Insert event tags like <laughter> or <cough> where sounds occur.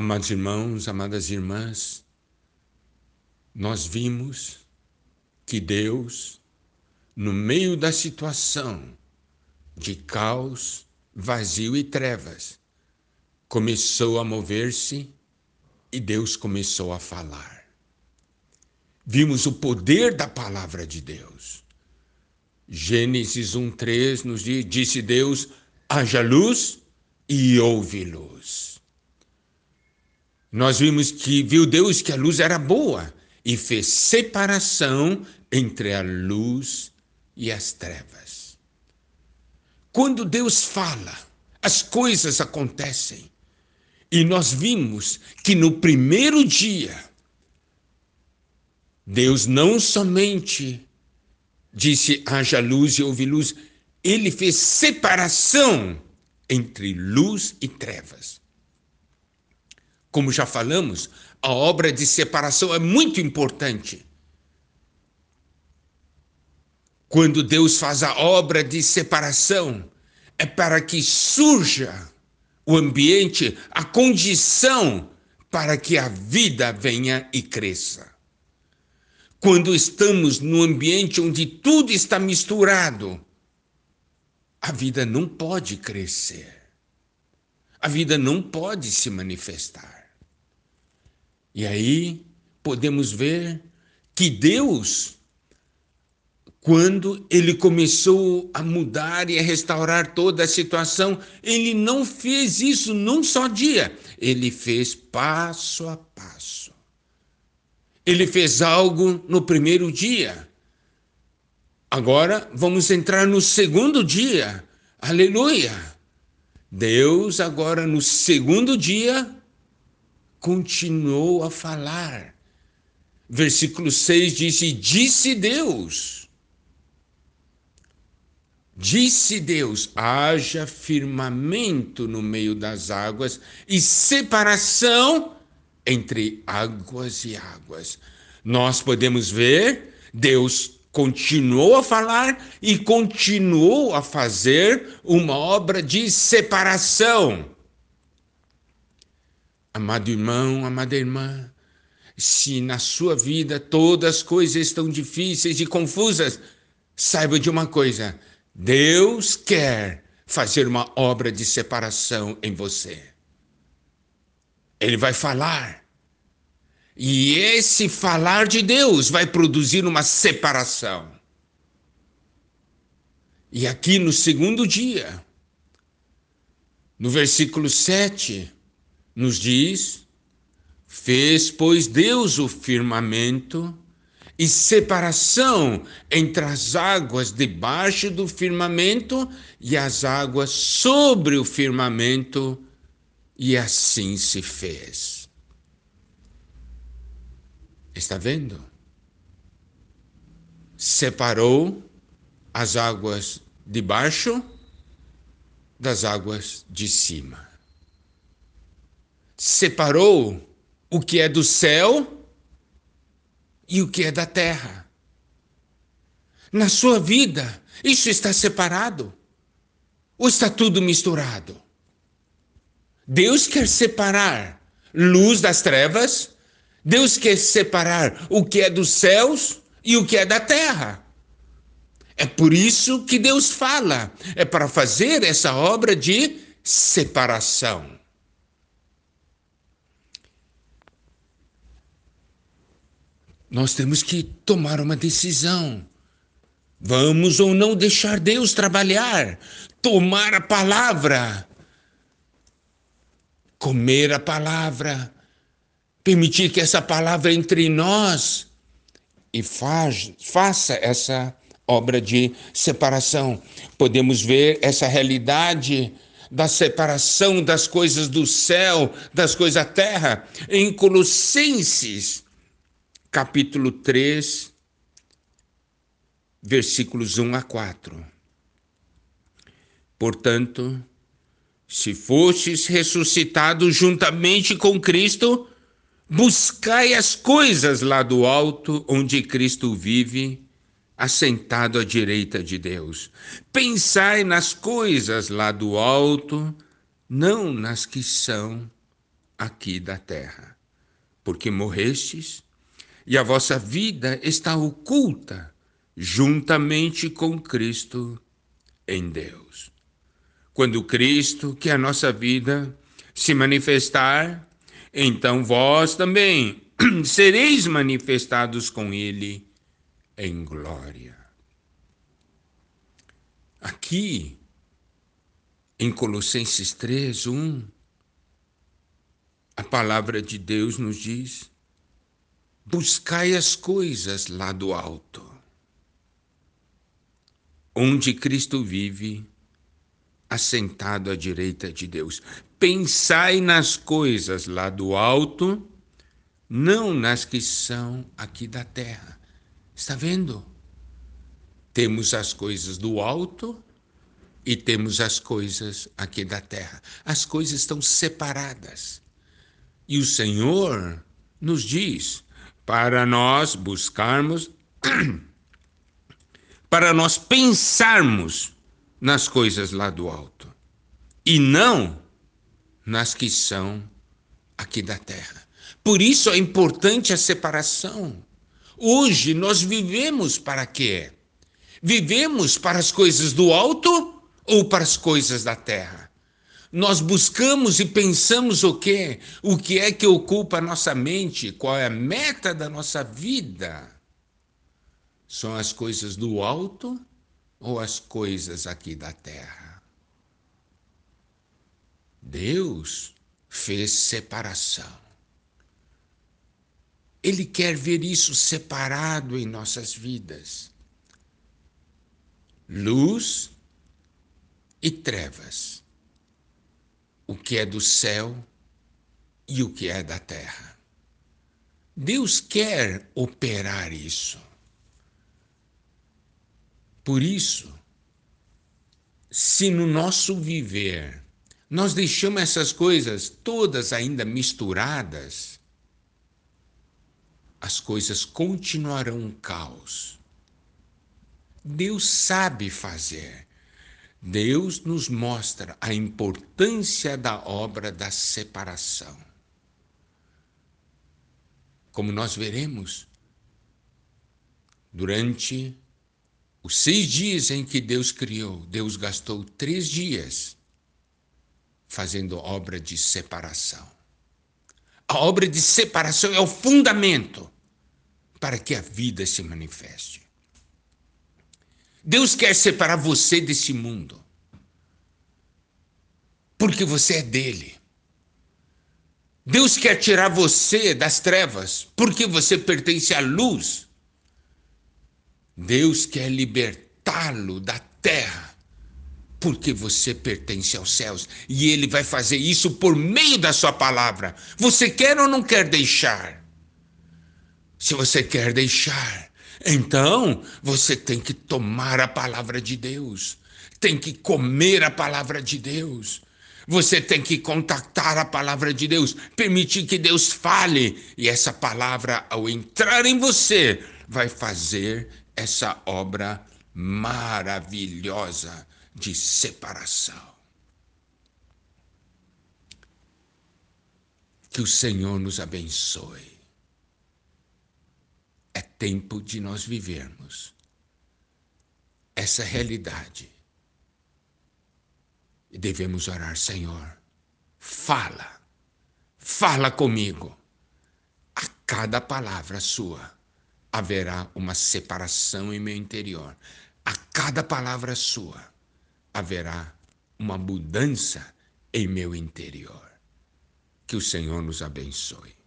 Amados irmãos, amadas irmãs, nós vimos que Deus, no meio da situação de caos, vazio e trevas, começou a mover-se e Deus começou a falar. Vimos o poder da palavra de Deus. Gênesis 1:3 nos diz: disse Deus: haja luz e houve luz. Nós vimos que viu Deus que a luz era boa e fez separação entre a luz e as trevas. Quando Deus fala, as coisas acontecem. E nós vimos que no primeiro dia, Deus não somente disse haja luz e houve luz, ele fez separação entre luz e trevas. Como já falamos, a obra de separação é muito importante. Quando Deus faz a obra de separação, é para que surja o ambiente, a condição para que a vida venha e cresça. Quando estamos num ambiente onde tudo está misturado, a vida não pode crescer. A vida não pode se manifestar. E aí podemos ver que Deus, quando ele começou a mudar e a restaurar toda a situação, ele não fez isso num só dia, ele fez passo a passo. Ele fez algo no primeiro dia Agora vamos entrar no segundo dia. Aleluia! Deus, agora no segundo dia, continuou a falar. Versículo 6 diz: disse Deus. Disse Deus: haja firmamento no meio das águas e separação entre águas e águas. Nós podemos ver Deus continuou a falar e continuou a fazer uma obra de separação. Amado irmão, amada irmã, se na sua vida todas as coisas estão difíceis e confusas, saiba de uma coisa: Deus quer fazer uma obra de separação em você. Ele vai falar e esse falar de Deus vai produzir uma separação. E aqui no segundo dia, no versículo 7, nos diz: Fez, pois, Deus o firmamento e separação entre as águas debaixo do firmamento e as águas sobre o firmamento, e assim se fez. Está vendo? Separou as águas de baixo das águas de cima. Separou o que é do céu e o que é da terra. Na sua vida, isso está separado? Ou está tudo misturado? Deus quer separar luz das trevas Deus quer separar o que é dos céus e o que é da terra. É por isso que Deus fala, é para fazer essa obra de separação. Nós temos que tomar uma decisão. Vamos ou não deixar Deus trabalhar, tomar a palavra, comer a palavra, permitir que essa palavra entre nós e faz, faça essa obra de separação. Podemos ver essa realidade da separação das coisas do céu, das coisas da terra, em Colossenses, capítulo 3, versículos 1 a 4. Portanto, se fostes ressuscitados juntamente com Cristo, Buscai as coisas lá do alto, onde Cristo vive, assentado à direita de Deus. Pensai nas coisas lá do alto, não nas que são aqui da terra, porque morrestes e a vossa vida está oculta juntamente com Cristo em Deus. Quando Cristo, que é a nossa vida, se manifestar, então vós também <clears throat> sereis manifestados com Ele em glória. Aqui, em Colossenses 3, 1, a palavra de Deus nos diz: buscai as coisas lá do alto, onde Cristo vive, assentado à direita de Deus. Pensai nas coisas lá do alto, não nas que são aqui da terra. Está vendo? Temos as coisas do alto e temos as coisas aqui da terra. As coisas estão separadas. E o Senhor nos diz para nós buscarmos, <clears throat> para nós pensarmos nas coisas lá do alto e não nas que são aqui da terra. Por isso é importante a separação. Hoje nós vivemos para quê? Vivemos para as coisas do alto ou para as coisas da terra? Nós buscamos e pensamos o quê? O que é que ocupa a nossa mente? Qual é a meta da nossa vida? São as coisas do alto ou as coisas aqui da terra? Deus fez separação. Ele quer ver isso separado em nossas vidas. Luz e trevas o que é do céu e o que é da terra. Deus quer operar isso. Por isso, se no nosso viver nós deixamos essas coisas todas ainda misturadas, as coisas continuarão um caos. Deus sabe fazer. Deus nos mostra a importância da obra da separação. Como nós veremos, durante os seis dias em que Deus criou, Deus gastou três dias fazendo obra de separação. A obra de separação é o fundamento para que a vida se manifeste. Deus quer separar você desse mundo. Porque você é dele. Deus quer tirar você das trevas, porque você pertence à luz. Deus quer libertá-lo da terra, porque você pertence aos céus. E ele vai fazer isso por meio da sua palavra. Você quer ou não quer deixar? Se você quer deixar, então, você tem que tomar a palavra de Deus, tem que comer a palavra de Deus. Você tem que contactar a palavra de Deus, permitir que Deus fale, e essa palavra, ao entrar em você, vai fazer essa obra maravilhosa de separação. Que o Senhor nos abençoe tempo de nós vivermos essa realidade. E devemos orar, Senhor, fala, fala comigo. A cada palavra sua haverá uma separação em meu interior. A cada palavra sua haverá uma mudança em meu interior. Que o Senhor nos abençoe.